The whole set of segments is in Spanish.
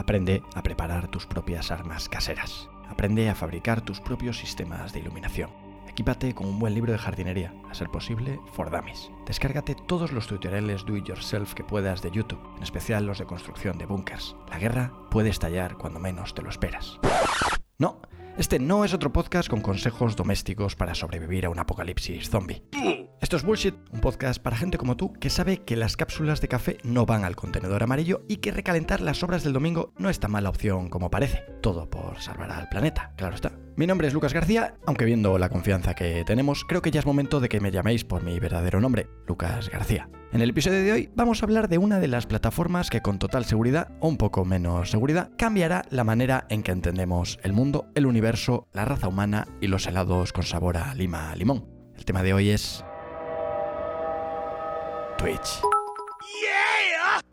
Aprende a preparar tus propias armas caseras. Aprende a fabricar tus propios sistemas de iluminación. Equípate con un buen libro de jardinería, a ser posible, for dummies. Descárgate todos los tutoriales do it yourself que puedas de YouTube, en especial los de construcción de búnkers. La guerra puede estallar cuando menos te lo esperas. No, este no es otro podcast con consejos domésticos para sobrevivir a un apocalipsis zombie. Esto es Bullshit, un podcast para gente como tú que sabe que las cápsulas de café no van al contenedor amarillo y que recalentar las obras del domingo no es tan mala opción como parece. Todo por salvar al planeta, claro está. Mi nombre es Lucas García, aunque viendo la confianza que tenemos, creo que ya es momento de que me llaméis por mi verdadero nombre, Lucas García. En el episodio de hoy vamos a hablar de una de las plataformas que con total seguridad, o un poco menos seguridad, cambiará la manera en que entendemos el mundo, el universo, la raza humana y los helados con sabor a lima limón. El tema de hoy es Twitch.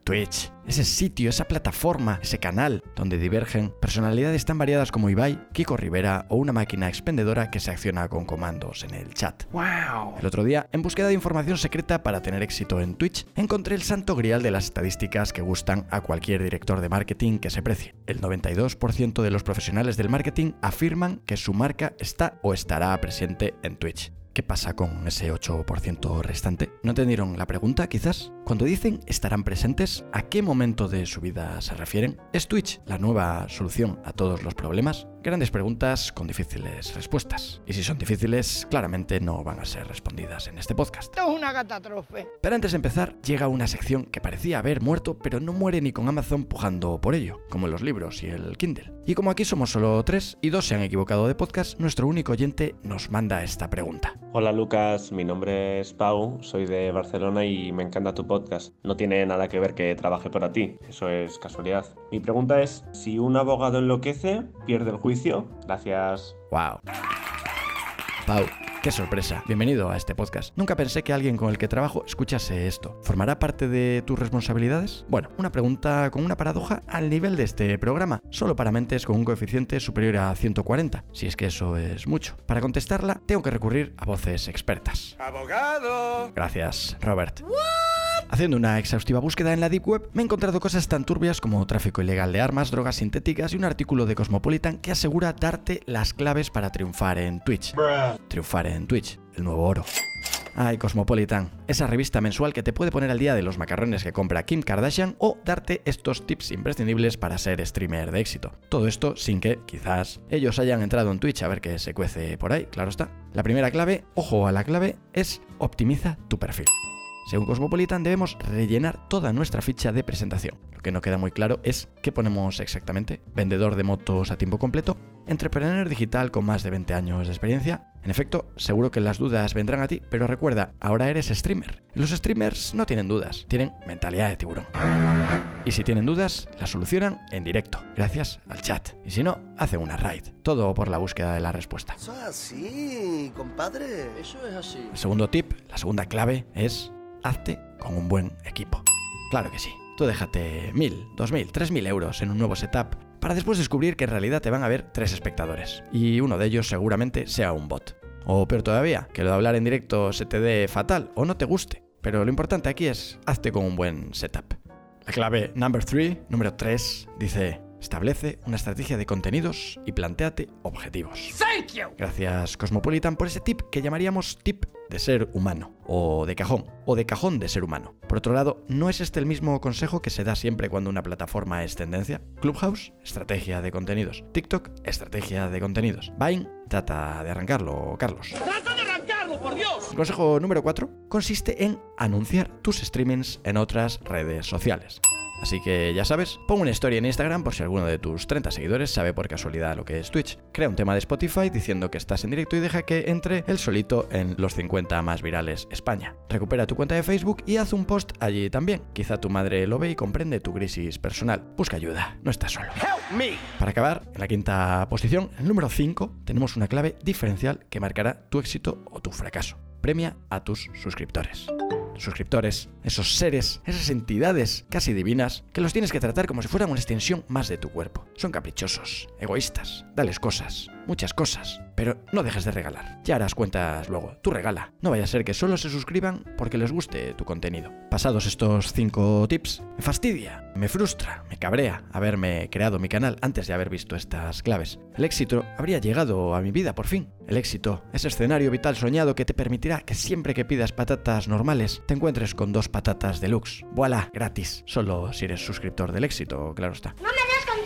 Twitch, ese sitio, esa plataforma, ese canal donde divergen personalidades tan variadas como Ibai, Kiko Rivera o una máquina expendedora que se acciona con comandos en el chat. Wow. El otro día, en búsqueda de información secreta para tener éxito en Twitch, encontré el santo grial de las estadísticas que gustan a cualquier director de marketing que se precie. El 92% de los profesionales del marketing afirman que su marca está o estará presente en Twitch. ¿Qué pasa con ese 8% restante? ¿No entendieron la pregunta, quizás? Cuando dicen estarán presentes, ¿a qué momento de su vida se refieren? ¿Es Twitch la nueva solución a todos los problemas? Grandes preguntas con difíciles respuestas. Y si son difíciles, claramente no van a ser respondidas en este podcast. Esto es una catástrofe. Pero antes de empezar, llega una sección que parecía haber muerto, pero no muere ni con Amazon pujando por ello, como los libros y el Kindle. Y como aquí somos solo tres y dos se han equivocado de podcast, nuestro único oyente nos manda esta pregunta. Hola Lucas, mi nombre es Pau, soy de Barcelona y me encanta tu podcast. No tiene nada que ver que trabaje para ti, eso es casualidad. Mi pregunta es, si un abogado enloquece, pierde el juicio. Gracias. ¡Wow! Pau, qué sorpresa. Bienvenido a este podcast. Nunca pensé que alguien con el que trabajo escuchase esto. ¿Formará parte de tus responsabilidades? Bueno, una pregunta con una paradoja al nivel de este programa, solo para mentes con un coeficiente superior a 140, si es que eso es mucho. Para contestarla, tengo que recurrir a voces expertas. ¡Abogado! Gracias, Robert. Haciendo una exhaustiva búsqueda en la Deep Web, me he encontrado cosas tan turbias como tráfico ilegal de armas, drogas sintéticas y un artículo de Cosmopolitan que asegura darte las claves para triunfar en Twitch. Triunfar en Twitch, el nuevo oro. Ay, Cosmopolitan, esa revista mensual que te puede poner al día de los macarrones que compra Kim Kardashian o darte estos tips imprescindibles para ser streamer de éxito. Todo esto sin que, quizás, ellos hayan entrado en Twitch a ver qué se cuece por ahí, claro está. La primera clave, ojo a la clave, es optimiza tu perfil. Según Cosmopolitan debemos rellenar toda nuestra ficha de presentación. Lo que no queda muy claro es qué ponemos exactamente. Vendedor de motos a tiempo completo, entrepreneur digital con más de 20 años de experiencia. En efecto, seguro que las dudas vendrán a ti, pero recuerda, ahora eres streamer. Los streamers no tienen dudas, tienen mentalidad de tiburón. Y si tienen dudas, las solucionan en directo, gracias al chat. Y si no, hacen una raid. Todo por la búsqueda de la respuesta. Eso es así, compadre. Eso es así. El segundo tip, la segunda clave es hazte con un buen equipo. Claro que sí. Tú déjate mil, dos mil, tres mil euros en un nuevo setup para después descubrir que en realidad te van a ver tres espectadores. Y uno de ellos seguramente sea un bot. O peor todavía, que lo de hablar en directo se te dé fatal o no te guste. Pero lo importante aquí es hazte con un buen setup. La clave number 3, número 3, dice Establece una estrategia de contenidos y planteate objetivos. Thank you. Gracias Cosmopolitan por ese tip que llamaríamos tip de ser humano, o de cajón, o de cajón de ser humano. Por otro lado, ¿no es este el mismo consejo que se da siempre cuando una plataforma es tendencia? Clubhouse, estrategia de contenidos. TikTok, estrategia de contenidos. Vine, trata de arrancarlo, Carlos. ¡Trata de arrancarlo, por Dios! Consejo número 4 consiste en anunciar tus streamings en otras redes sociales. Así que ya sabes, pon una historia en Instagram por si alguno de tus 30 seguidores sabe por casualidad lo que es Twitch. Crea un tema de Spotify diciendo que estás en directo y deja que entre el solito en los 50 más virales España. Recupera tu cuenta de Facebook y haz un post allí también. Quizá tu madre lo ve y comprende tu crisis personal. Busca ayuda, no estás solo. Help me. Para acabar, en la quinta posición, el número 5, tenemos una clave diferencial que marcará tu éxito o tu fracaso. Premia a tus suscriptores suscriptores, esos seres, esas entidades casi divinas, que los tienes que tratar como si fueran una extensión más de tu cuerpo. Son caprichosos, egoístas, dales cosas, muchas cosas. Pero no dejes de regalar. Ya harás cuentas luego. Tú regala. No vaya a ser que solo se suscriban porque les guste tu contenido. Pasados estos 5 tips, me fastidia, me frustra, me cabrea haberme creado mi canal antes de haber visto estas claves. El éxito habría llegado a mi vida por fin. El éxito, ese escenario vital soñado que te permitirá que siempre que pidas patatas normales te encuentres con dos patatas deluxe. Voilà, gratis. Solo si eres suscriptor del éxito, claro está. No me des dinero.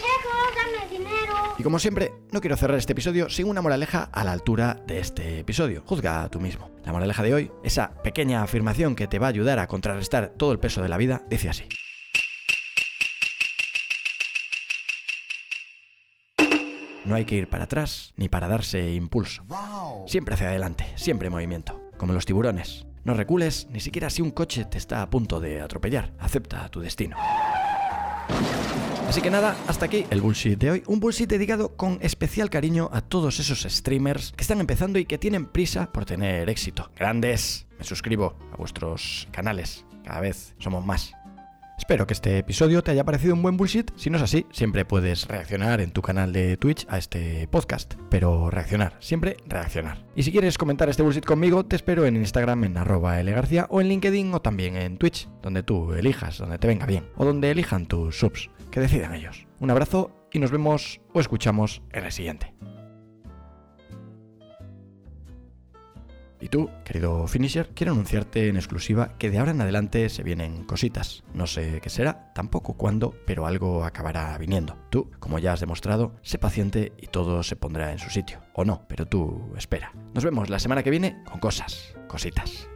Y como siempre, no quiero cerrar este episodio sin una moraleja a la altura de este episodio. Juzga tú mismo. La moraleja de hoy, esa pequeña afirmación que te va a ayudar a contrarrestar todo el peso de la vida, dice así. No hay que ir para atrás ni para darse impulso. Siempre hacia adelante, siempre en movimiento, como los tiburones. No recules ni siquiera si un coche te está a punto de atropellar. Acepta tu destino. Así que nada, hasta aquí el bullshit de hoy. Un bullshit dedicado con especial cariño a todos esos streamers que están empezando y que tienen prisa por tener éxito. Grandes, me suscribo a vuestros canales. Cada vez somos más. Espero que este episodio te haya parecido un buen bullshit. Si no es así, siempre puedes reaccionar en tu canal de Twitch a este podcast. Pero reaccionar, siempre reaccionar. Y si quieres comentar este bullshit conmigo, te espero en Instagram en arroba lgarcía o en LinkedIn o también en Twitch, donde tú elijas, donde te venga bien. O donde elijan tus subs, que decidan ellos. Un abrazo y nos vemos o escuchamos en el siguiente. Y tú, querido Finisher, quiero anunciarte en exclusiva que de ahora en adelante se vienen cositas. No sé qué será, tampoco cuándo, pero algo acabará viniendo. Tú, como ya has demostrado, sé paciente y todo se pondrá en su sitio. O no, pero tú espera. Nos vemos la semana que viene con cosas, cositas.